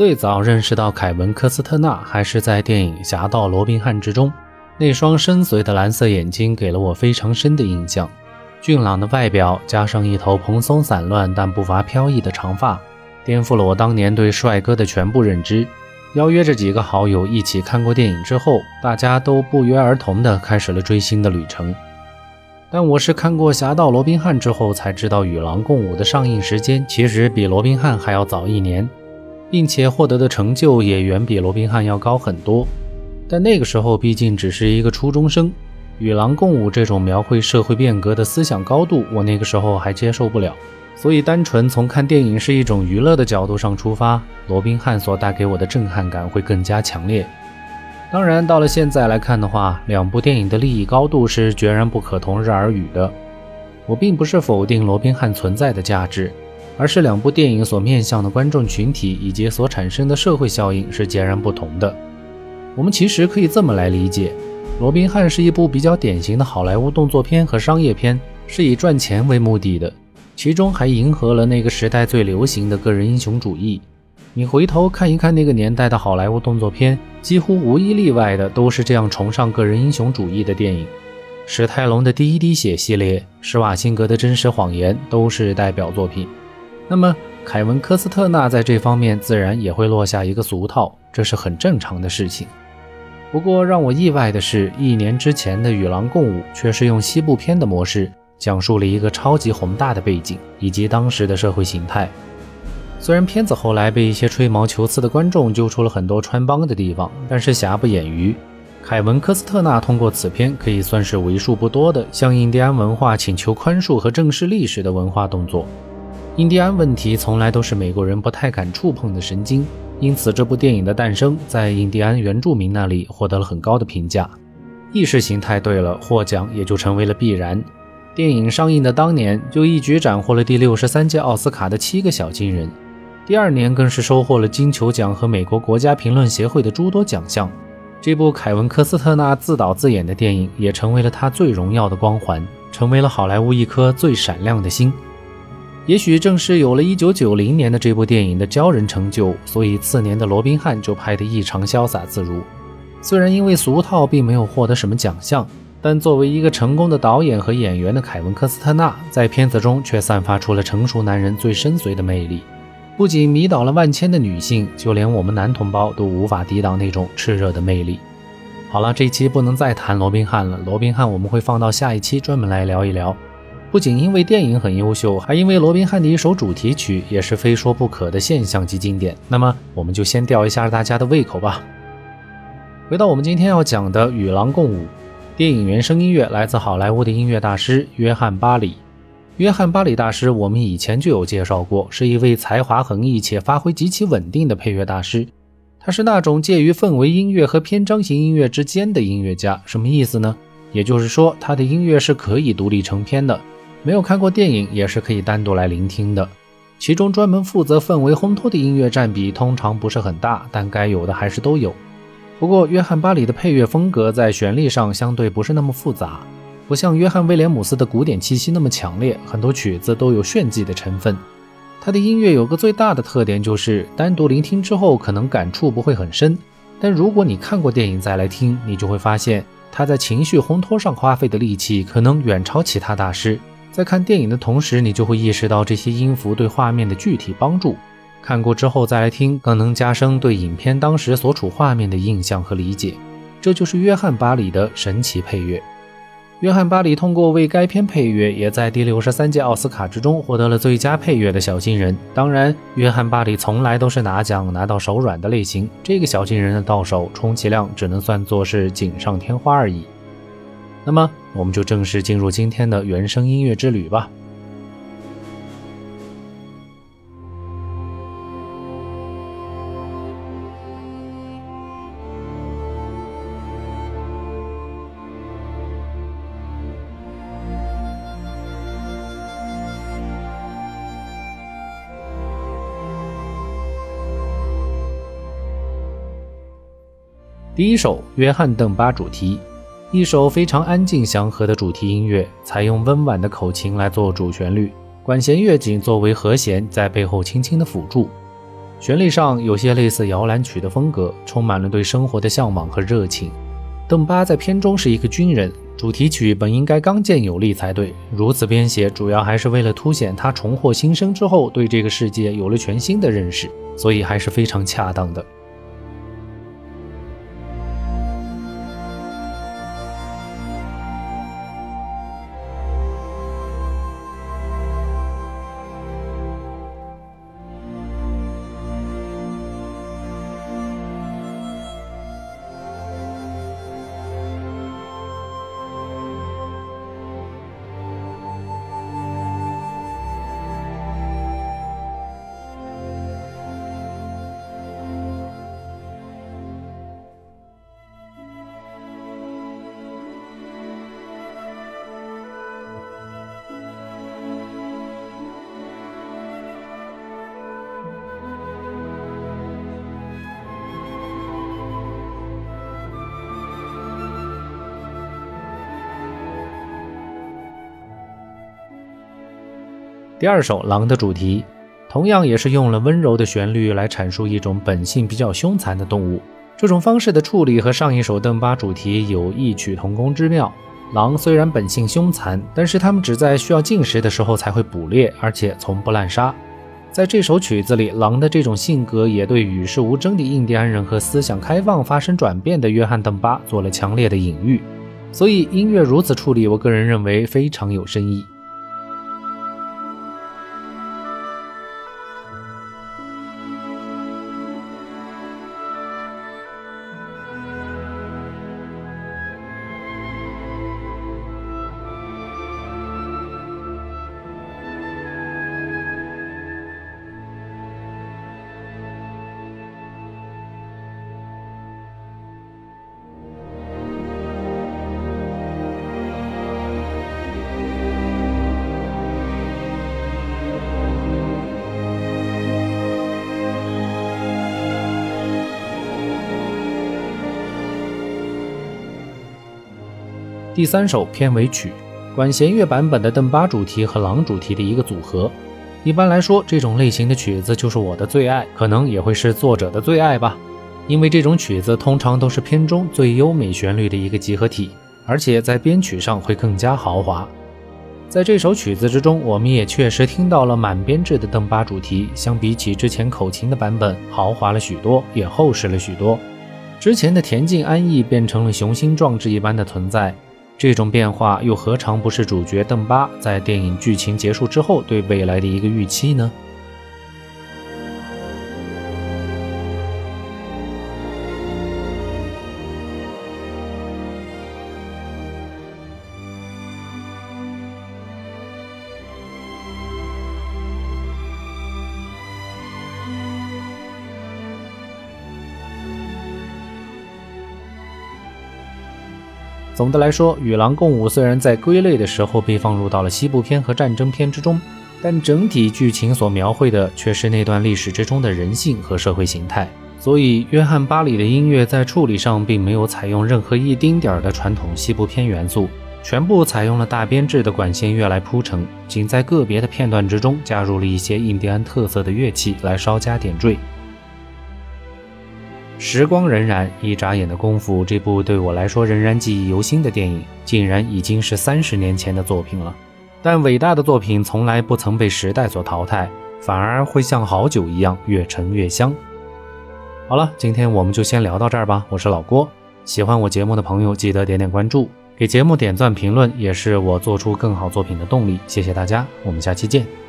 最早认识到凯文·科斯特纳还是在电影《侠盗罗宾汉》之中，那双深邃的蓝色眼睛给了我非常深的印象。俊朗的外表加上一头蓬松散乱但不乏飘逸的长发，颠覆了我当年对帅哥的全部认知。邀约着几个好友一起看过电影之后，大家都不约而同地开始了追星的旅程。但我是看过《侠盗罗宾汉》之后才知道，《与狼共舞》的上映时间其实比《罗宾汉》还要早一年。并且获得的成就也远比罗宾汉要高很多，但那个时候毕竟只是一个初中生，与狼共舞这种描绘社会变革的思想高度，我那个时候还接受不了。所以，单纯从看电影是一种娱乐的角度上出发，罗宾汉所带给我的震撼感会更加强烈。当然，到了现在来看的话，两部电影的利益高度是决然不可同日而语的。我并不是否定罗宾汉存在的价值。而是两部电影所面向的观众群体以及所产生的社会效应是截然不同的。我们其实可以这么来理解：《罗宾汉》是一部比较典型的好莱坞动作片和商业片，是以赚钱为目的的，其中还迎合了那个时代最流行的个人英雄主义。你回头看一看那个年代的好莱坞动作片，几乎无一例外的都是这样崇尚个人英雄主义的电影。史泰龙的《第一滴血》系列，施瓦辛格的《真实谎言》都是代表作品。那么，凯文·科斯特纳在这方面自然也会落下一个俗套，这是很正常的事情。不过，让我意外的是，一年之前的《与狼共舞》却是用西部片的模式，讲述了一个超级宏大的背景以及当时的社会形态。虽然片子后来被一些吹毛求疵的观众揪出了很多穿帮的地方，但是瑕不掩瑜，凯文·科斯特纳通过此片可以算是为数不多的向印第安文化请求宽恕和正视历史的文化动作。印第安问题从来都是美国人不太敢触碰的神经，因此这部电影的诞生在印第安原住民那里获得了很高的评价。意识形态对了，获奖也就成为了必然。电影上映的当年就一举斩获了第六十三届奥斯卡的七个小金人，第二年更是收获了金球奖和美国国家评论协会的诸多奖项。这部凯文·科斯特纳自导自演的电影也成为了他最荣耀的光环，成为了好莱坞一颗最闪亮的星。也许正是有了一九九零年的这部电影的骄人成就，所以次年的罗宾汉就拍得异常潇洒自如。虽然因为俗套并没有获得什么奖项，但作为一个成功的导演和演员的凯文·科斯特纳，在片子中却散发出了成熟男人最深邃的魅力，不仅迷倒了万千的女性，就连我们男同胞都无法抵挡那种炽热的魅力。好了，这期不能再谈罗宾汉了，罗宾汉我们会放到下一期专门来聊一聊。不仅因为电影很优秀，还因为罗宾汉的一首主题曲也是非说不可的现象级经典。那么，我们就先吊一下大家的胃口吧。回到我们今天要讲的《与狼共舞》，电影原声音乐来自好莱坞的音乐大师约翰·巴里。约翰·巴里大师，我们以前就有介绍过，是一位才华横溢且发挥极其稳定的配乐大师。他是那种介于氛围音乐和篇章型音乐之间的音乐家。什么意思呢？也就是说，他的音乐是可以独立成篇的。没有看过电影也是可以单独来聆听的，其中专门负责氛围烘托的音乐占比通常不是很大，但该有的还是都有。不过，约翰巴里的配乐风格在旋律上相对不是那么复杂，不像约翰威廉姆斯的古典气息那么强烈，很多曲子都有炫技的成分。他的音乐有个最大的特点就是单独聆听之后可能感触不会很深，但如果你看过电影再来听，你就会发现他在情绪烘托上花费的力气可能远超其他大师。在看电影的同时，你就会意识到这些音符对画面的具体帮助。看过之后再来听，更能加深对影片当时所处画面的印象和理解。这就是约翰·巴里的神奇配乐。约翰·巴里通过为该片配乐，也在第六十三届奥斯卡之中获得了最佳配乐的小金人。当然，约翰·巴里从来都是拿奖拿到手软的类型，这个小金人的到手，充其量只能算作是锦上添花而已。那么，我们就正式进入今天的原声音乐之旅吧。第一首《约翰·邓巴》主题。一首非常安静祥和的主题音乐，采用温婉的口琴来做主旋律，管弦乐景作为和弦在背后轻轻的辅助。旋律上有些类似摇篮曲的风格，充满了对生活的向往和热情。邓巴在片中是一个军人，主题曲本应该刚健有力才对，如此编写主要还是为了凸显他重获新生之后对这个世界有了全新的认识，所以还是非常恰当的。第二首《狼》的主题，同样也是用了温柔的旋律来阐述一种本性比较凶残的动物。这种方式的处理和上一首邓巴主题有异曲同工之妙。狼虽然本性凶残，但是它们只在需要进食的时候才会捕猎，而且从不滥杀。在这首曲子里，狼的这种性格也对与世无争的印第安人和思想开放发生转变的约翰·邓巴做了强烈的隐喻。所以音乐如此处理，我个人认为非常有深意。第三首片尾曲，管弦乐版本的邓巴主题和狼主题的一个组合。一般来说，这种类型的曲子就是我的最爱，可能也会是作者的最爱吧。因为这种曲子通常都是片中最优美旋律的一个集合体，而且在编曲上会更加豪华。在这首曲子之中，我们也确实听到了满编制的邓巴主题，相比起之前口琴的版本，豪华了许多，也厚实了许多。之前的恬静安逸变成了雄心壮志一般的存在。这种变化又何尝不是主角邓巴在电影剧情结束之后对未来的一个预期呢？总的来说，《与狼共舞》虽然在归类的时候被放入到了西部片和战争片之中，但整体剧情所描绘的却是那段历史之中的人性和社会形态。所以，约翰·巴里的音乐在处理上并没有采用任何一丁点儿的传统西部片元素，全部采用了大编制的管弦乐来铺陈，仅在个别的片段之中加入了一些印第安特色的乐器来稍加点缀。时光荏苒，一眨眼的功夫，这部对我来说仍然记忆犹新的电影，竟然已经是三十年前的作品了。但伟大的作品从来不曾被时代所淘汰，反而会像好酒一样越陈越香。好了，今天我们就先聊到这儿吧。我是老郭，喜欢我节目的朋友记得点点关注，给节目点赞评论，也是我做出更好作品的动力。谢谢大家，我们下期见。